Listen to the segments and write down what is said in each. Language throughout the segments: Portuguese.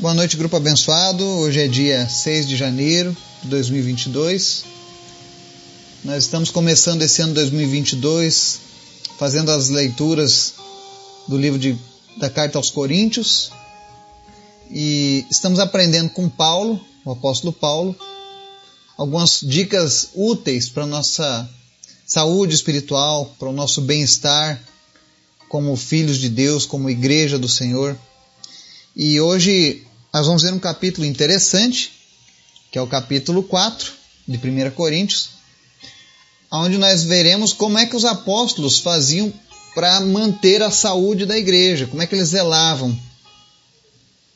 Boa noite, grupo abençoado. Hoje é dia 6 de janeiro de 2022. Nós estamos começando esse ano 2022 fazendo as leituras do livro de, da carta aos Coríntios e estamos aprendendo com Paulo, o apóstolo Paulo, algumas dicas úteis para a nossa saúde espiritual, para o nosso bem-estar como filhos de Deus, como igreja do Senhor. E hoje nós vamos ver um capítulo interessante, que é o capítulo 4 de 1 Coríntios, onde nós veremos como é que os apóstolos faziam para manter a saúde da igreja, como é que eles zelavam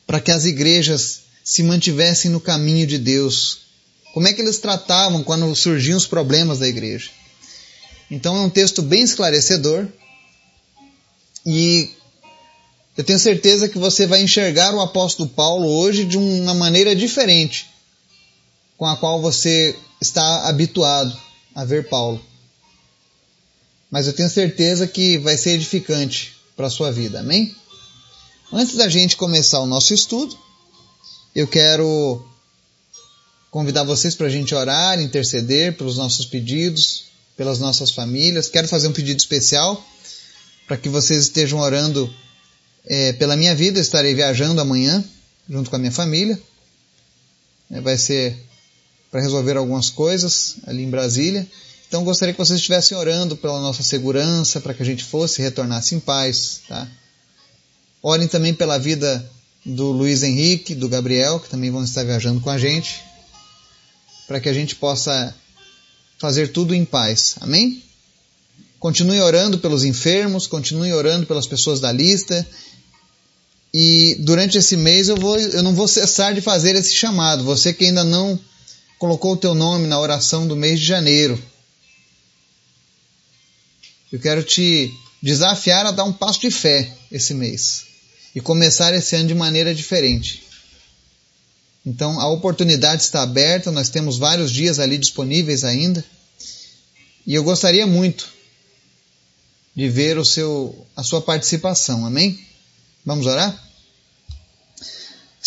para que as igrejas se mantivessem no caminho de Deus, como é que eles tratavam quando surgiam os problemas da igreja. Então é um texto bem esclarecedor e eu tenho certeza que você vai enxergar o apóstolo Paulo hoje de uma maneira diferente com a qual você está habituado a ver Paulo. Mas eu tenho certeza que vai ser edificante para a sua vida, amém? Antes da gente começar o nosso estudo, eu quero convidar vocês para a gente orar, interceder pelos nossos pedidos, pelas nossas famílias. Quero fazer um pedido especial para que vocês estejam orando é, pela minha vida, estarei viajando amanhã, junto com a minha família. É, vai ser para resolver algumas coisas ali em Brasília. Então gostaria que vocês estivessem orando pela nossa segurança, para que a gente fosse e retornasse em paz. Tá? Orem também pela vida do Luiz Henrique, do Gabriel, que também vão estar viajando com a gente, para que a gente possa fazer tudo em paz. Amém? Continue orando pelos enfermos, continue orando pelas pessoas da lista e durante esse mês eu, vou, eu não vou cessar de fazer esse chamado. Você que ainda não colocou o teu nome na oração do mês de janeiro, eu quero te desafiar a dar um passo de fé esse mês e começar esse ano de maneira diferente. Então a oportunidade está aberta, nós temos vários dias ali disponíveis ainda. E eu gostaria muito de ver o seu a sua participação. Amém? Vamos orar?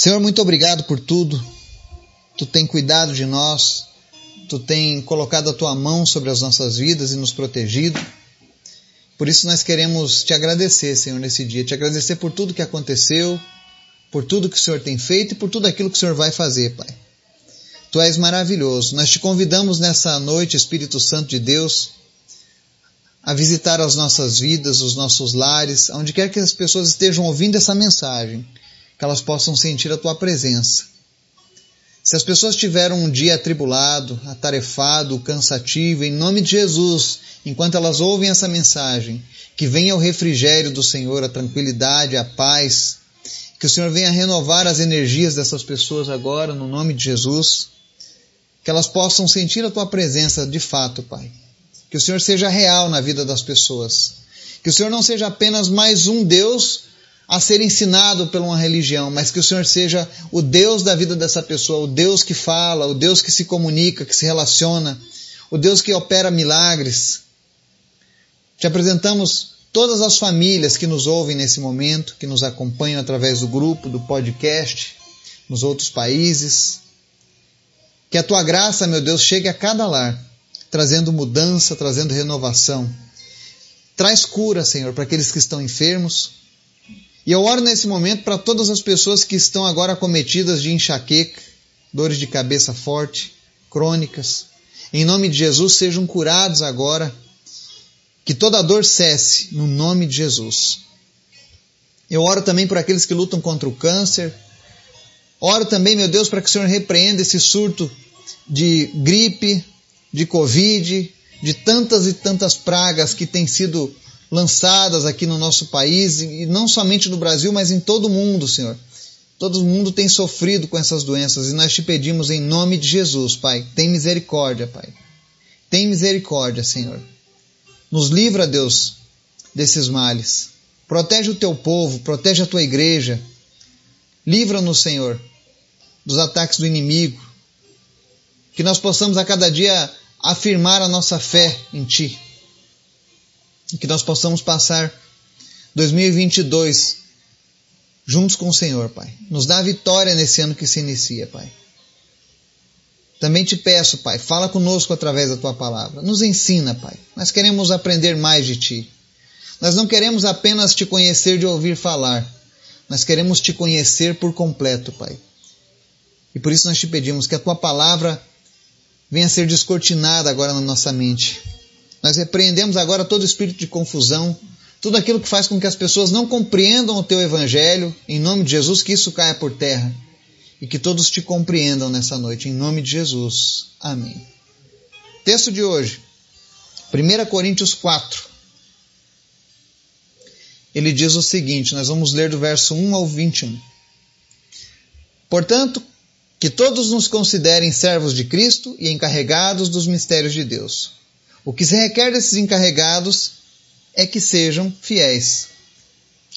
Senhor, muito obrigado por tudo. Tu tem cuidado de nós, tu tem colocado a tua mão sobre as nossas vidas e nos protegido. Por isso nós queremos te agradecer, Senhor, nesse dia, te agradecer por tudo que aconteceu, por tudo que o Senhor tem feito e por tudo aquilo que o Senhor vai fazer, Pai. Tu és maravilhoso. Nós te convidamos nessa noite, Espírito Santo de Deus, a visitar as nossas vidas, os nossos lares, onde quer que as pessoas estejam ouvindo essa mensagem que elas possam sentir a tua presença. Se as pessoas tiveram um dia atribulado, atarefado, cansativo, em nome de Jesus, enquanto elas ouvem essa mensagem, que venha o refrigério do Senhor, a tranquilidade, a paz, que o Senhor venha renovar as energias dessas pessoas agora, no nome de Jesus, que elas possam sentir a tua presença de fato, Pai. Que o Senhor seja real na vida das pessoas. Que o Senhor não seja apenas mais um Deus a ser ensinado por uma religião, mas que o Senhor seja o Deus da vida dessa pessoa, o Deus que fala, o Deus que se comunica, que se relaciona, o Deus que opera milagres. Te apresentamos todas as famílias que nos ouvem nesse momento, que nos acompanham através do grupo, do podcast, nos outros países. Que a tua graça, meu Deus, chegue a cada lar, trazendo mudança, trazendo renovação. Traz cura, Senhor, para aqueles que estão enfermos, e eu oro nesse momento para todas as pessoas que estão agora acometidas de enxaqueca, dores de cabeça forte, crônicas. Em nome de Jesus, sejam curados agora. Que toda dor cesse, no nome de Jesus. Eu oro também por aqueles que lutam contra o câncer. Oro também, meu Deus, para que o Senhor repreenda esse surto de gripe, de Covid, de tantas e tantas pragas que têm sido lançadas aqui no nosso país, e não somente no Brasil, mas em todo o mundo, Senhor. Todo mundo tem sofrido com essas doenças e nós te pedimos em nome de Jesus, Pai. Tem misericórdia, Pai. Tem misericórdia, Senhor. Nos livra, Deus, desses males. Protege o teu povo, protege a tua igreja. Livra-nos, Senhor, dos ataques do inimigo. Que nós possamos a cada dia afirmar a nossa fé em Ti e que nós possamos passar 2022 juntos com o Senhor, Pai. Nos dá vitória nesse ano que se inicia, Pai. Também te peço, Pai, fala conosco através da tua palavra. Nos ensina, Pai. Nós queremos aprender mais de ti. Nós não queremos apenas te conhecer de ouvir falar. Nós queremos te conhecer por completo, Pai. E por isso nós te pedimos que a tua palavra venha a ser descortinada agora na nossa mente. Nós repreendemos agora todo espírito de confusão, tudo aquilo que faz com que as pessoas não compreendam o teu evangelho, em nome de Jesus, que isso caia por terra e que todos te compreendam nessa noite, em nome de Jesus. Amém. Texto de hoje, 1 Coríntios 4. Ele diz o seguinte: nós vamos ler do verso 1 ao 21. Portanto, que todos nos considerem servos de Cristo e encarregados dos mistérios de Deus. O que se requer desses encarregados é que sejam fiéis.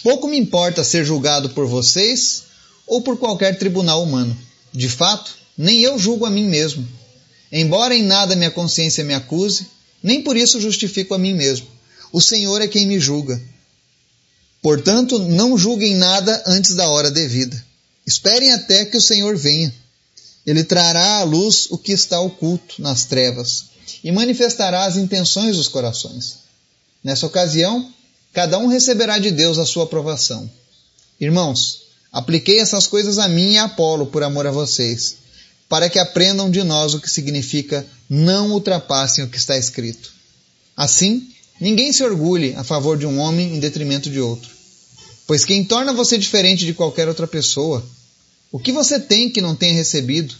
Pouco me importa ser julgado por vocês ou por qualquer tribunal humano. De fato, nem eu julgo a mim mesmo. Embora em nada minha consciência me acuse, nem por isso justifico a mim mesmo. O Senhor é quem me julga. Portanto, não julguem nada antes da hora devida. Esperem até que o Senhor venha. Ele trará à luz o que está oculto nas trevas e manifestará as intenções dos corações. Nessa ocasião, cada um receberá de Deus a sua aprovação. Irmãos, apliquei essas coisas a mim e a Apolo por amor a vocês, para que aprendam de nós o que significa não ultrapassem o que está escrito. Assim, ninguém se orgulhe a favor de um homem em detrimento de outro. Pois quem torna você diferente de qualquer outra pessoa o que você tem que não tenha recebido?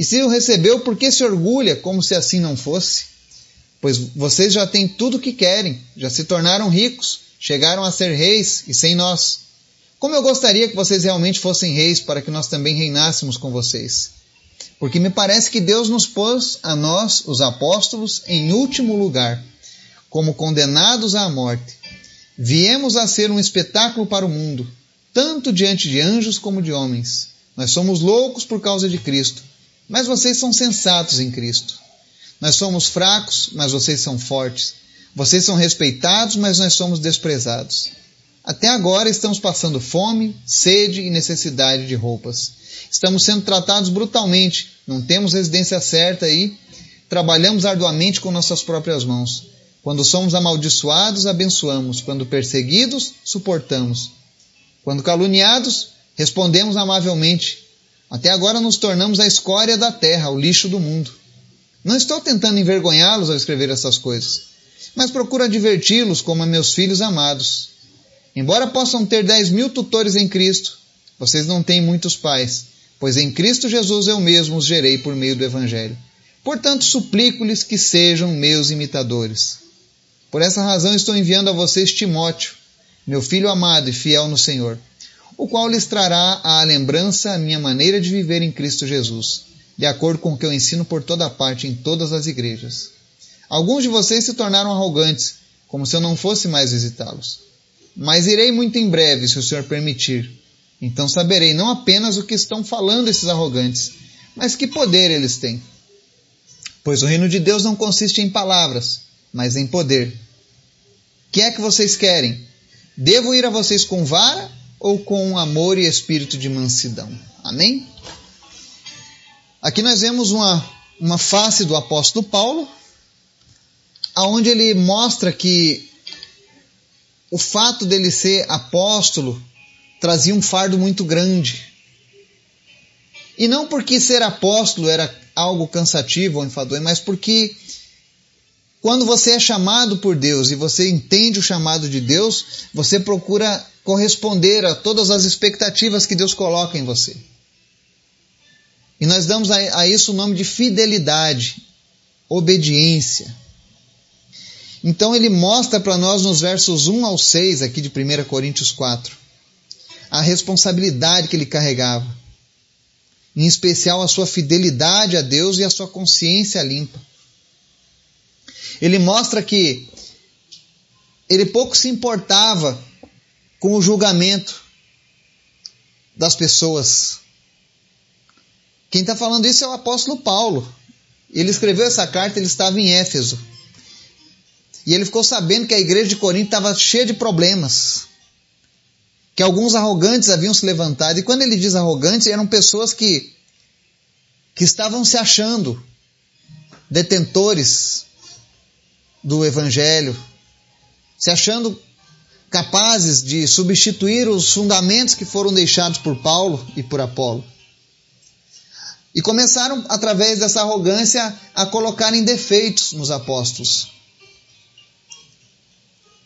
E se o recebeu, por que se orgulha como se assim não fosse? Pois vocês já têm tudo o que querem, já se tornaram ricos, chegaram a ser reis e sem nós. Como eu gostaria que vocês realmente fossem reis para que nós também reinássemos com vocês. Porque me parece que Deus nos pôs a nós, os apóstolos, em último lugar, como condenados à morte. Viemos a ser um espetáculo para o mundo, tanto diante de anjos como de homens. Nós somos loucos por causa de Cristo, mas vocês são sensatos em Cristo. Nós somos fracos, mas vocês são fortes. Vocês são respeitados, mas nós somos desprezados. Até agora estamos passando fome, sede e necessidade de roupas. Estamos sendo tratados brutalmente, não temos residência certa e trabalhamos arduamente com nossas próprias mãos. Quando somos amaldiçoados, abençoamos. Quando perseguidos, suportamos. Quando caluniados, respondemos amavelmente. Até agora nos tornamos a escória da terra, o lixo do mundo. Não estou tentando envergonhá-los ao escrever essas coisas, mas procuro adverti-los como a meus filhos amados. Embora possam ter dez mil tutores em Cristo, vocês não têm muitos pais, pois em Cristo Jesus eu mesmo os gerei por meio do Evangelho. Portanto, suplico-lhes que sejam meus imitadores. Por essa razão estou enviando a vocês Timóteo, meu filho amado e fiel no Senhor, o qual lhes trará à lembrança a minha maneira de viver em Cristo Jesus, de acordo com o que eu ensino por toda parte em todas as igrejas. Alguns de vocês se tornaram arrogantes, como se eu não fosse mais visitá-los. Mas irei muito em breve, se o Senhor permitir. Então saberei não apenas o que estão falando esses arrogantes, mas que poder eles têm. Pois o reino de Deus não consiste em palavras, mas em poder. Que é que vocês querem? Devo ir a vocês com vara ou com amor e espírito de mansidão? Amém? Aqui nós vemos uma, uma face do apóstolo Paulo, aonde ele mostra que o fato dele ser apóstolo trazia um fardo muito grande. E não porque ser apóstolo era algo cansativo ou enfadonho, mas porque quando você é chamado por Deus e você entende o chamado de Deus, você procura corresponder a todas as expectativas que Deus coloca em você. E nós damos a, isso o nome de fidelidade, obediência. Então ele mostra para nós nos versos 1 ao 6 aqui de 1 Coríntios 4 a responsabilidade que ele carregava, em especial a sua fidelidade a Deus e a sua consciência limpa. Ele mostra que ele pouco se importava com o julgamento das pessoas. Quem está falando isso é o apóstolo Paulo. Ele escreveu essa carta, ele estava em Éfeso. E ele ficou sabendo que a igreja de Corinto estava cheia de problemas. que alguns arrogantes haviam se levantado. E quando ele diz arrogantes, eram pessoas que, que estavam se achando detentores do evangelho, se achando capazes de substituir os fundamentos que foram deixados por Paulo e por Apolo. E começaram, através dessa arrogância, a colocarem defeitos nos apóstolos,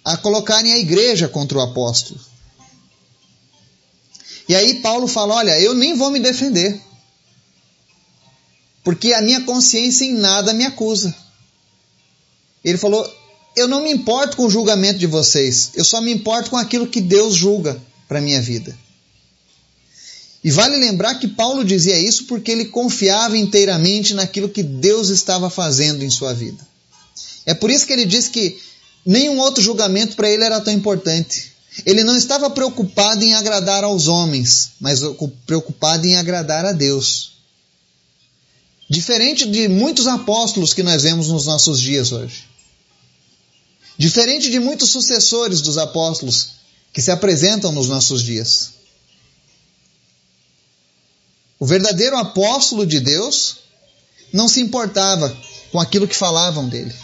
a colocarem a igreja contra o apóstolo. E aí Paulo fala: Olha, eu nem vou me defender, porque a minha consciência em nada me acusa. Ele falou: Eu não me importo com o julgamento de vocês, eu só me importo com aquilo que Deus julga para a minha vida. E vale lembrar que Paulo dizia isso porque ele confiava inteiramente naquilo que Deus estava fazendo em sua vida. É por isso que ele diz que nenhum outro julgamento para ele era tão importante. Ele não estava preocupado em agradar aos homens, mas preocupado em agradar a Deus. Diferente de muitos apóstolos que nós vemos nos nossos dias hoje. Diferente de muitos sucessores dos apóstolos que se apresentam nos nossos dias. O verdadeiro apóstolo de Deus não se importava com aquilo que falavam dele.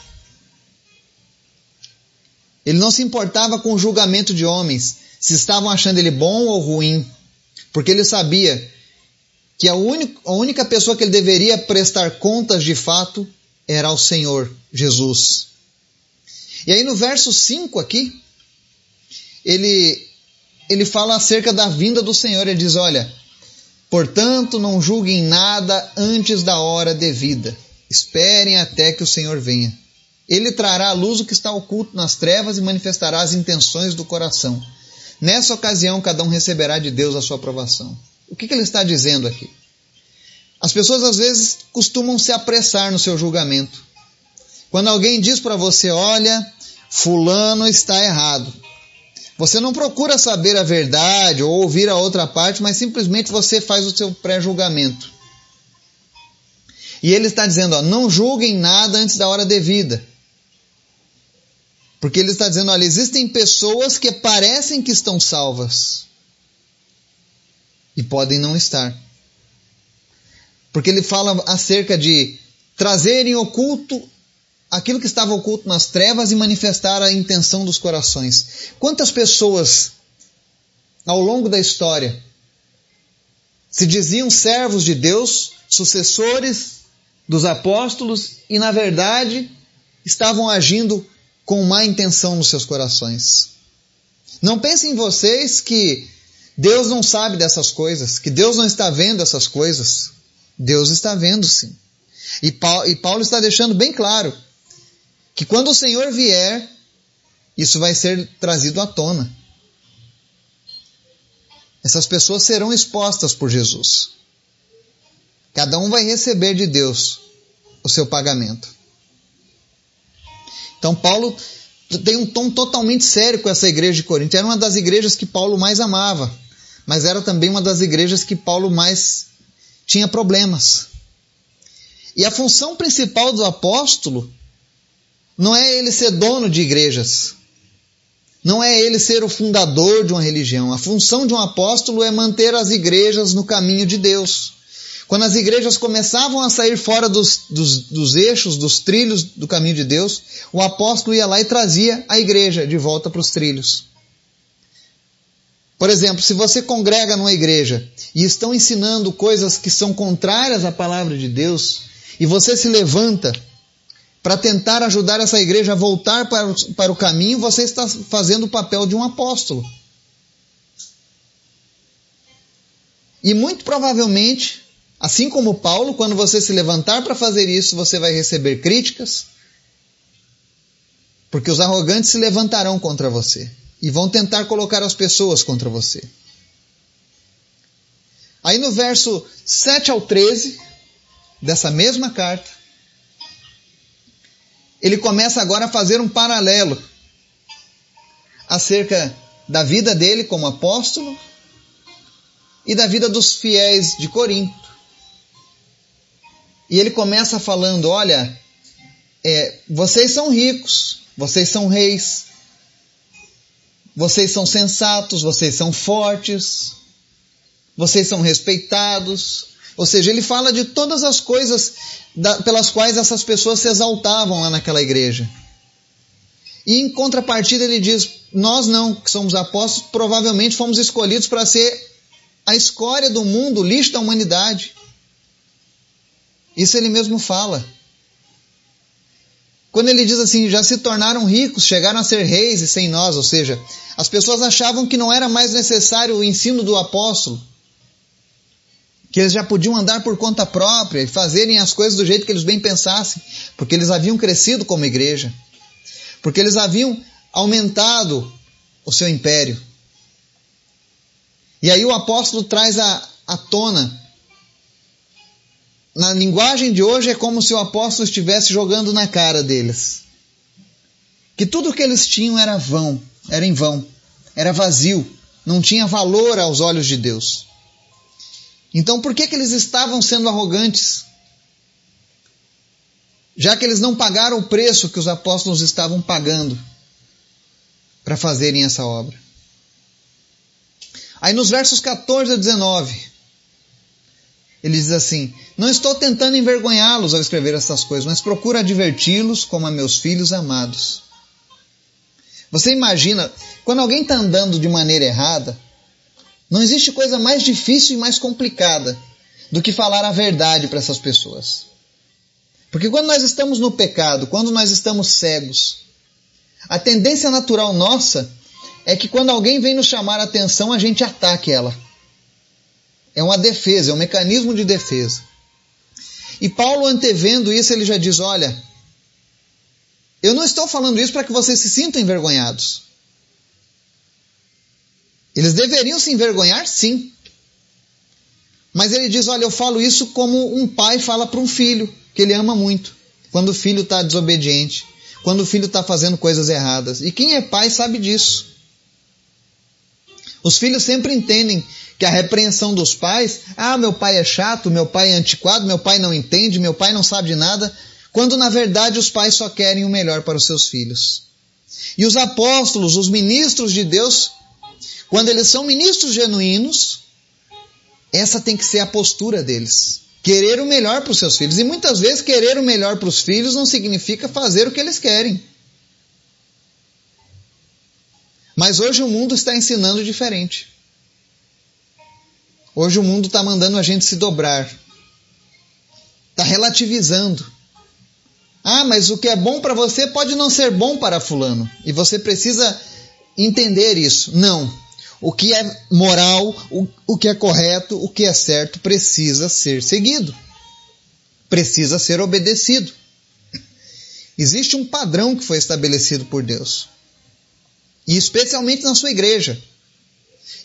Ele não se importava com o julgamento de homens, se estavam achando ele bom ou ruim, porque ele sabia que a, a única pessoa que ele deveria prestar contas de fato era o Senhor Jesus. E aí no verso 5 aqui, ele, ele fala acerca da vinda do Senhor. Ele diz: Olha, Portanto, não julguem nada antes da hora devida. Esperem até que o Senhor venha. Ele trará à luz o que está oculto nas trevas e manifestará as intenções do coração. Nessa ocasião, cada um receberá de Deus a sua aprovação. O que, que ele está dizendo aqui? As pessoas às vezes costumam se apressar no seu julgamento. Quando alguém diz para você, olha, fulano está errado. Você não procura saber a verdade ou ouvir a outra parte, mas simplesmente você faz o seu pré-julgamento. E ele está dizendo: ó, não julguem nada antes da hora devida. Porque ele está dizendo: olha, existem pessoas que parecem que estão salvas e podem não estar. Porque ele fala acerca de trazerem oculto aquilo que estava oculto nas trevas e manifestar a intenção dos corações. Quantas pessoas ao longo da história se diziam servos de Deus, sucessores dos apóstolos e na verdade estavam agindo com má intenção nos seus corações. Não pensem em vocês que Deus não sabe dessas coisas, que Deus não está vendo essas coisas. Deus está vendo sim. E Paulo está deixando bem claro que quando o Senhor vier, isso vai ser trazido à tona. Essas pessoas serão expostas por Jesus. Cada um vai receber de Deus o seu pagamento. Então, Paulo tem um tom totalmente sério com essa igreja de Corinto. Era uma das igrejas que Paulo mais amava, mas era também uma das igrejas que Paulo mais tinha problemas. E a função principal do apóstolo não é ele ser dono de igrejas. Não é ele ser o fundador de uma religião. A função de um apóstolo é manter as igrejas no caminho de Deus. Quando as igrejas começavam a sair fora dos, dos, dos, eixos, dos trilhos do caminho de Deus, o apóstolo ia lá e trazia a igreja de volta para os trilhos. Por exemplo, se você congrega numa igreja e estão ensinando coisas que são contrárias à palavra de Deus, e você se levanta para tentar ajudar essa igreja a voltar para o, para o caminho, você está fazendo o papel de um apóstolo. E muito provavelmente, assim como Paulo, quando você se levantar para fazer isso, você vai receber críticas, porque os arrogantes se levantarão contra você e vão tentar colocar as pessoas contra você. Aí no verso 7 ao 13 dessa mesma carta, ele começa agora a fazer um paralelo acerca da vida dele como apóstolo e da vida dos fiéis de Corinto. E ele começa falando: olha, é, vocês são ricos, vocês são reis, vocês são sensatos, vocês são fortes, vocês são respeitados. Ou seja, ele fala de todas as coisas da, pelas quais essas pessoas se exaltavam lá naquela igreja. E em contrapartida ele diz: Nós não, que somos apóstolos, provavelmente fomos escolhidos para ser a escória do mundo, o lixo da humanidade. Isso ele mesmo fala. Quando ele diz assim, já se tornaram ricos, chegaram a ser reis e sem nós, ou seja, as pessoas achavam que não era mais necessário o ensino do apóstolo, que eles já podiam andar por conta própria e fazerem as coisas do jeito que eles bem pensassem, porque eles haviam crescido como igreja, porque eles haviam aumentado o seu império. E aí o apóstolo traz à, à tona na linguagem de hoje é como se o apóstolo estivesse jogando na cara deles. Que tudo o que eles tinham era vão, era em vão, era vazio, não tinha valor aos olhos de Deus. Então por que, que eles estavam sendo arrogantes? Já que eles não pagaram o preço que os apóstolos estavam pagando para fazerem essa obra. Aí nos versos 14 a 19, ele diz assim: Não estou tentando envergonhá-los ao escrever essas coisas, mas procuro adverti-los como a meus filhos amados. Você imagina, quando alguém está andando de maneira errada, não existe coisa mais difícil e mais complicada do que falar a verdade para essas pessoas. Porque quando nós estamos no pecado, quando nós estamos cegos, a tendência natural nossa é que quando alguém vem nos chamar a atenção, a gente ataque ela. É uma defesa, é um mecanismo de defesa. E Paulo, antevendo isso, ele já diz: Olha, eu não estou falando isso para que vocês se sintam envergonhados. Eles deveriam se envergonhar, sim. Mas ele diz: Olha, eu falo isso como um pai fala para um filho que ele ama muito, quando o filho está desobediente, quando o filho está fazendo coisas erradas. E quem é pai sabe disso. Os filhos sempre entendem que a repreensão dos pais, ah, meu pai é chato, meu pai é antiquado, meu pai não entende, meu pai não sabe de nada, quando na verdade os pais só querem o melhor para os seus filhos. E os apóstolos, os ministros de Deus, quando eles são ministros genuínos, essa tem que ser a postura deles. Querer o melhor para os seus filhos. E muitas vezes querer o melhor para os filhos não significa fazer o que eles querem. Mas hoje o mundo está ensinando diferente. Hoje o mundo está mandando a gente se dobrar. Está relativizando. Ah, mas o que é bom para você pode não ser bom para Fulano. E você precisa entender isso. Não. O que é moral, o, o que é correto, o que é certo precisa ser seguido. Precisa ser obedecido. Existe um padrão que foi estabelecido por Deus. E especialmente na sua igreja.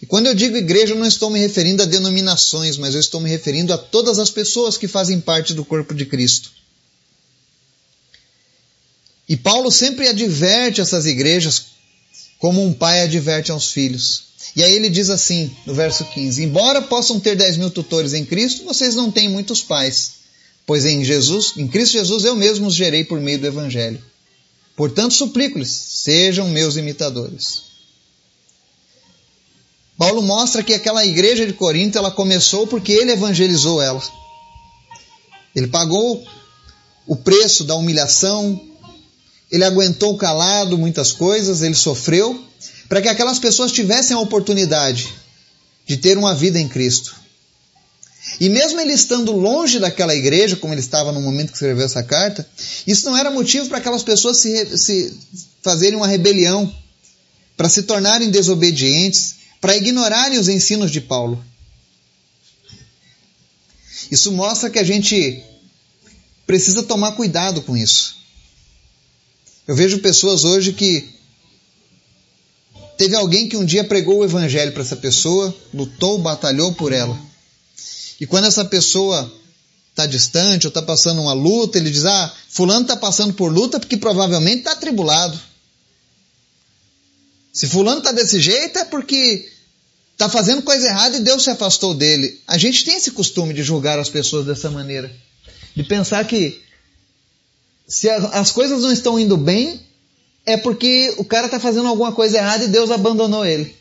E quando eu digo igreja, eu não estou me referindo a denominações, mas eu estou me referindo a todas as pessoas que fazem parte do corpo de Cristo. E Paulo sempre adverte essas igrejas como um pai adverte aos filhos. E aí ele diz assim, no verso 15: Embora possam ter 10 mil tutores em Cristo, vocês não têm muitos pais, pois em Jesus, em Cristo Jesus, eu mesmo os gerei por meio do Evangelho. Portanto, suplico-lhes, sejam meus imitadores. Paulo mostra que aquela igreja de Corinto ela começou porque ele evangelizou ela. Ele pagou o preço da humilhação, ele aguentou calado muitas coisas, ele sofreu, para que aquelas pessoas tivessem a oportunidade de ter uma vida em Cristo. E mesmo ele estando longe daquela igreja, como ele estava no momento que escreveu essa carta, isso não era motivo para aquelas pessoas se, se fazerem uma rebelião, para se tornarem desobedientes, para ignorarem os ensinos de Paulo. Isso mostra que a gente precisa tomar cuidado com isso. Eu vejo pessoas hoje que teve alguém que um dia pregou o evangelho para essa pessoa, lutou, batalhou por ela. E quando essa pessoa está distante ou está passando uma luta, ele diz: Ah, Fulano está passando por luta porque provavelmente está atribulado. Se Fulano está desse jeito é porque está fazendo coisa errada e Deus se afastou dele. A gente tem esse costume de julgar as pessoas dessa maneira. De pensar que se as coisas não estão indo bem, é porque o cara está fazendo alguma coisa errada e Deus abandonou ele.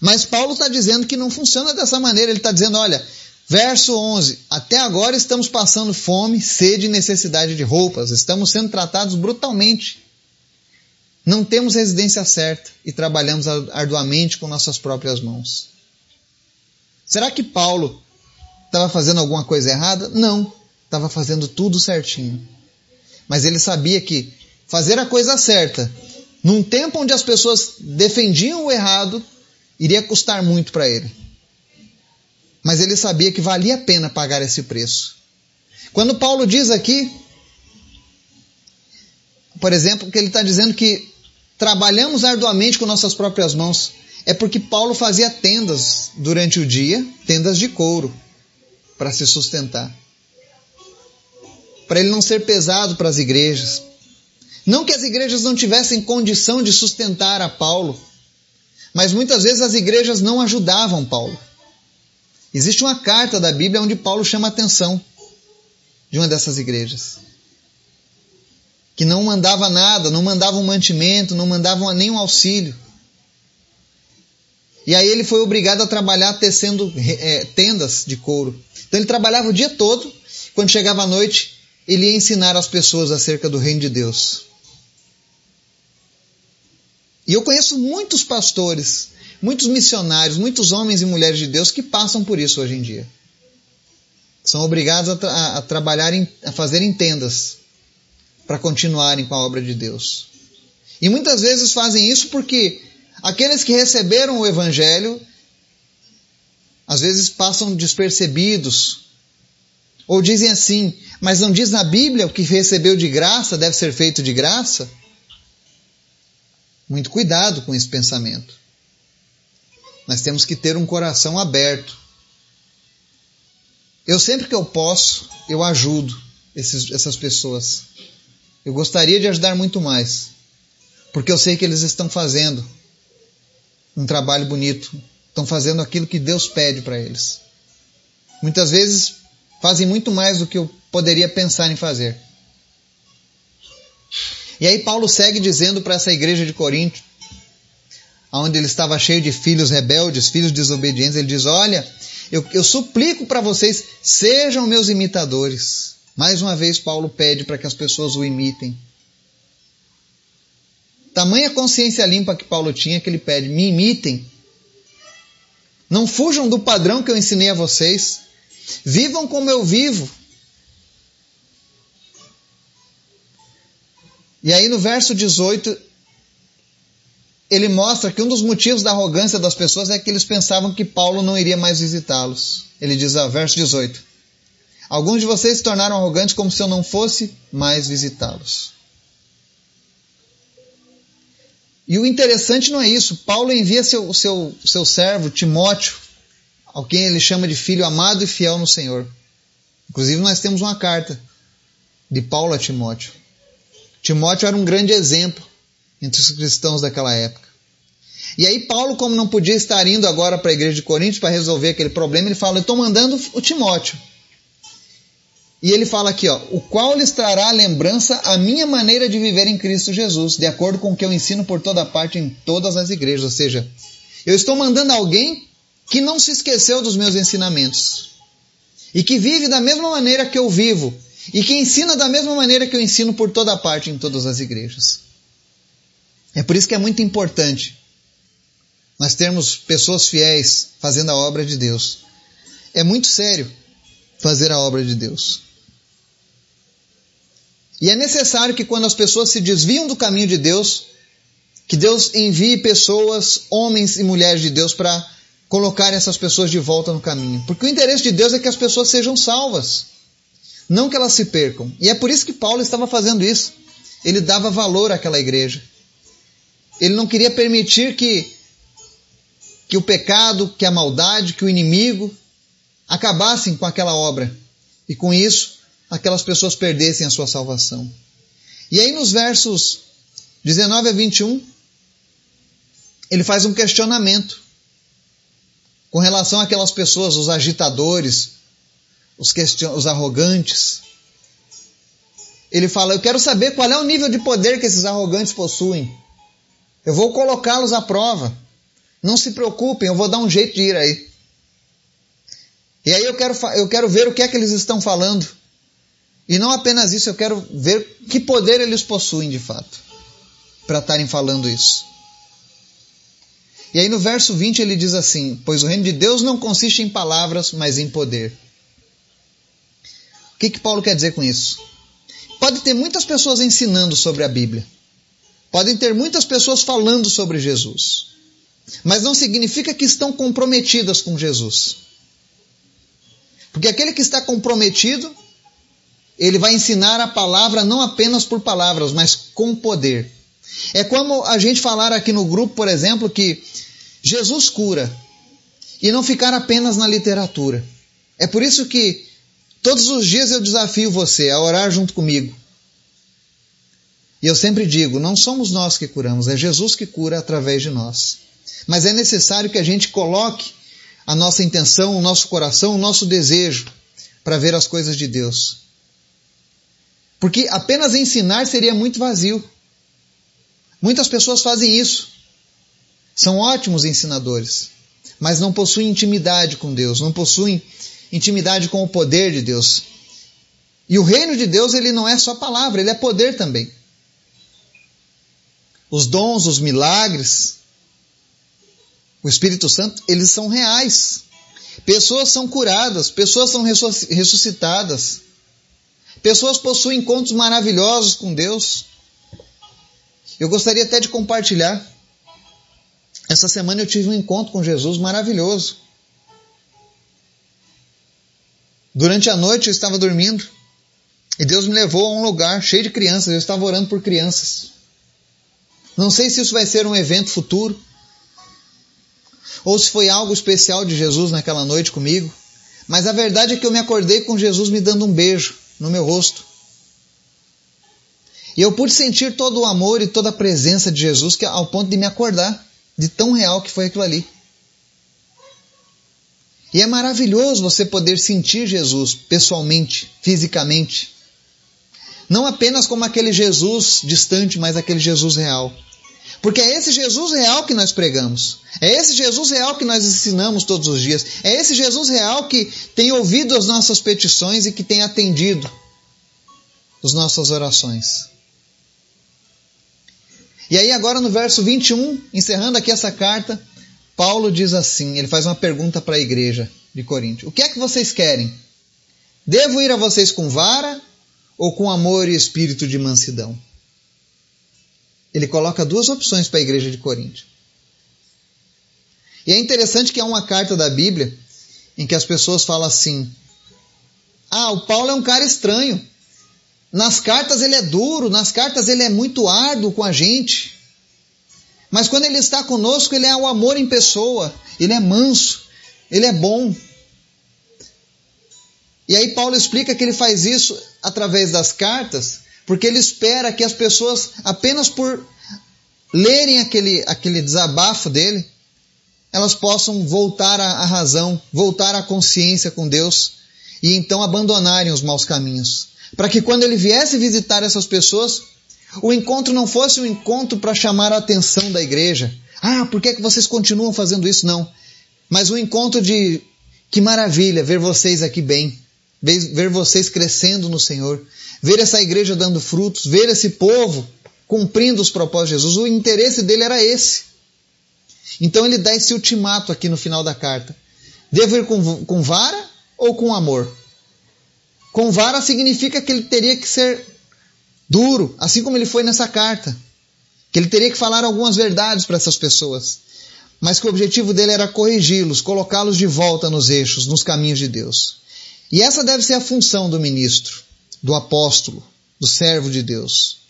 Mas Paulo está dizendo que não funciona dessa maneira. Ele está dizendo: olha, verso 11: Até agora estamos passando fome, sede e necessidade de roupas, estamos sendo tratados brutalmente. Não temos residência certa e trabalhamos arduamente com nossas próprias mãos. Será que Paulo estava fazendo alguma coisa errada? Não, estava fazendo tudo certinho. Mas ele sabia que fazer a coisa certa, num tempo onde as pessoas defendiam o errado, iria custar muito para ele. Mas ele sabia que valia a pena pagar esse preço. Quando Paulo diz aqui, por exemplo, que ele está dizendo que trabalhamos arduamente com nossas próprias mãos, é porque Paulo fazia tendas durante o dia, tendas de couro, para se sustentar. Para ele não ser pesado para as igrejas. Não que as igrejas não tivessem condição de sustentar a Paulo, mas muitas vezes as igrejas não ajudavam Paulo. Existe uma carta da Bíblia onde Paulo chama a atenção de uma dessas igrejas. Que não mandava nada, não mandava um mantimento, não mandava nenhum auxílio. E aí ele foi obrigado a trabalhar tecendo é, tendas de couro. Então ele trabalhava o dia todo, quando chegava a noite, ele ia ensinar as pessoas acerca do reino de Deus. E eu conheço muitos pastores, muitos missionários, muitos homens e mulheres de Deus que passam por isso hoje em dia. São obrigados a, tra a trabalharem, a fazerem tendas para continuarem com a obra de Deus. E muitas vezes fazem isso porque aqueles que receberam o Evangelho às vezes passam despercebidos. Ou dizem assim, mas não diz na Bíblia o que recebeu de graça deve ser feito de graça? Muito cuidado com esse pensamento. Nós temos que ter um coração aberto. Eu sempre que eu posso, eu ajudo esses, essas pessoas. Eu gostaria de ajudar muito mais, porque eu sei que eles estão fazendo um trabalho bonito, estão fazendo aquilo que Deus pede para eles. Muitas vezes fazem muito mais do que eu poderia pensar em fazer. E aí Paulo segue dizendo para essa igreja de Corinto, onde ele estava cheio de filhos rebeldes, filhos desobedientes, ele diz: Olha, eu, eu suplico para vocês, sejam meus imitadores. Mais uma vez, Paulo pede para que as pessoas o imitem. Tamanha consciência limpa que Paulo tinha que ele pede: me imitem. Não fujam do padrão que eu ensinei a vocês. Vivam como eu vivo. E aí no verso 18, ele mostra que um dos motivos da arrogância das pessoas é que eles pensavam que Paulo não iria mais visitá-los. Ele diz, ah, verso 18: Alguns de vocês se tornaram arrogantes como se eu não fosse mais visitá-los. E o interessante não é isso. Paulo envia seu, seu, seu servo, Timóteo, ao quem ele chama de filho amado e fiel no Senhor. Inclusive, nós temos uma carta de Paulo a Timóteo. Timóteo era um grande exemplo entre os cristãos daquela época. E aí Paulo, como não podia estar indo agora para a igreja de Coríntios para resolver aquele problema, ele fala: "Eu estou mandando o Timóteo". E ele fala aqui, ó, o qual lhes trará lembrança a minha maneira de viver em Cristo Jesus, de acordo com o que eu ensino por toda parte em todas as igrejas. Ou seja, eu estou mandando alguém que não se esqueceu dos meus ensinamentos e que vive da mesma maneira que eu vivo, e que ensina da mesma maneira que eu ensino por toda parte em todas as igrejas. É por isso que é muito importante nós termos pessoas fiéis fazendo a obra de Deus. É muito sério fazer a obra de Deus. E é necessário que quando as pessoas se desviam do caminho de Deus, que Deus envie pessoas, homens e mulheres de Deus, para colocar essas pessoas de volta no caminho. Porque o interesse de Deus é que as pessoas sejam salvas não que elas se percam. E é por isso que Paulo estava fazendo isso. Ele dava valor àquela igreja. Ele não queria permitir que, que o pecado, que a maldade, que o inimigo acabassem com aquela obra. E com isso, aquelas pessoas perdessem a sua salvação. E aí nos versos 19 a 21, ele faz um questionamento com relação àquelas pessoas, os agitadores, os, question... os arrogantes. ele fala: Eu quero saber qual é o nível de poder que esses arrogantes possuem. Eu vou colocá-los à prova. Não se preocupem, eu vou dar um jeito de ir aí. E aí eu quero, eu quero ver o que é que eles estão falando. E não apenas isso, eu quero ver que poder eles possuem de fato, para estarem falando isso. E aí no verso 20 ele diz assim: Pois o reino de Deus não consiste em palavras, mas em poder. Que, que Paulo quer dizer com isso? Pode ter muitas pessoas ensinando sobre a Bíblia. Podem ter muitas pessoas falando sobre Jesus. Mas não significa que estão comprometidas com Jesus. Porque aquele que está comprometido, ele vai ensinar a palavra não apenas por palavras, mas com poder. É como a gente falar aqui no grupo, por exemplo, que Jesus cura e não ficar apenas na literatura. É por isso que todos os dias eu desafio você a orar junto comigo. E eu sempre digo: não somos nós que curamos, é Jesus que cura através de nós. Mas é necessário que a gente coloque a nossa intenção, o nosso coração, o nosso desejo para ver as coisas de Deus. Porque apenas ensinar seria muito vazio. Muitas pessoas fazem isso. São ótimos ensinadores, mas não possuem intimidade com Deus, não possuem intimidade com o poder de Deus. E o reino de Deus, ele não é só palavra, ele é poder também. Os dons, os milagres, o Espírito Santo, eles são reais. Pessoas são curadas, pessoas são ressuscitadas. Pessoas possuem encontros maravilhosos com Deus. Eu gostaria até de compartilhar. Essa semana eu tive um encontro com Jesus maravilhoso. Durante a noite eu estava dormindo e Deus me levou a um lugar cheio de crianças. Eu estava orando por crianças. Não sei se isso vai ser um evento futuro, ou se foi algo especial de Jesus naquela noite comigo, mas a verdade é que eu me acordei com Jesus me dando um beijo no meu rosto. E eu pude sentir todo o amor e toda a presença de Jesus que ao ponto de me acordar de tão real que foi aquilo ali. E é maravilhoso você poder sentir Jesus pessoalmente, fisicamente. Não apenas como aquele Jesus distante, mas aquele Jesus real. Porque é esse Jesus real que nós pregamos. É esse Jesus real que nós ensinamos todos os dias. É esse Jesus real que tem ouvido as nossas petições e que tem atendido as nossas orações. E aí, agora no verso 21, encerrando aqui essa carta, Paulo diz assim: ele faz uma pergunta para a igreja de Corinto: O que é que vocês querem? Devo ir a vocês com vara ou com amor e espírito de mansidão? ele coloca duas opções para a igreja de Corinto. E é interessante que há uma carta da Bíblia em que as pessoas falam assim: Ah, o Paulo é um cara estranho. Nas cartas ele é duro, nas cartas ele é muito árduo com a gente. Mas quando ele está conosco, ele é o amor em pessoa, ele é manso, ele é bom. E aí Paulo explica que ele faz isso através das cartas, porque ele espera que as pessoas, apenas por lerem aquele, aquele desabafo dele, elas possam voltar à razão, voltar à consciência com Deus e então abandonarem os maus caminhos. Para que quando ele viesse visitar essas pessoas, o encontro não fosse um encontro para chamar a atenção da igreja. Ah, por que, é que vocês continuam fazendo isso? Não. Mas um encontro de que maravilha ver vocês aqui bem, ver vocês crescendo no Senhor, ver essa igreja dando frutos, ver esse povo cumprindo os propósitos de Jesus. O interesse dele era esse. Então ele dá esse ultimato aqui no final da carta: devo ir com, com vara ou com amor? Com vara significa que ele teria que ser duro, assim como ele foi nessa carta. Que ele teria que falar algumas verdades para essas pessoas. Mas que o objetivo dele era corrigi-los, colocá-los de volta nos eixos, nos caminhos de Deus. E essa deve ser a função do ministro do apóstolo, do servo de Deus.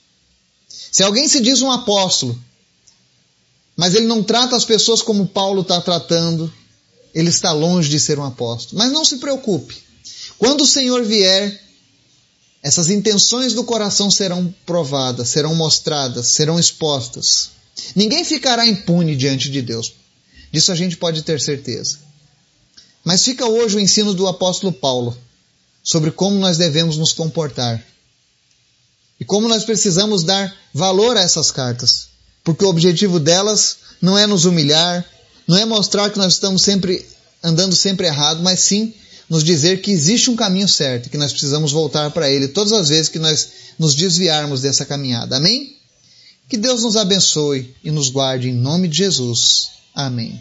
Se alguém se diz um apóstolo, mas ele não trata as pessoas como Paulo está tratando, ele está longe de ser um apóstolo. Mas não se preocupe. Quando o Senhor vier, essas intenções do coração serão provadas, serão mostradas, serão expostas. Ninguém ficará impune diante de Deus. Disso a gente pode ter certeza. Mas fica hoje o ensino do apóstolo Paulo sobre como nós devemos nos comportar. E como nós precisamos dar valor a essas cartas, porque o objetivo delas não é nos humilhar, não é mostrar que nós estamos sempre andando sempre errado, mas sim nos dizer que existe um caminho certo, que nós precisamos voltar para ele todas as vezes que nós nos desviarmos dessa caminhada. Amém? Que Deus nos abençoe e nos guarde em nome de Jesus. Amém.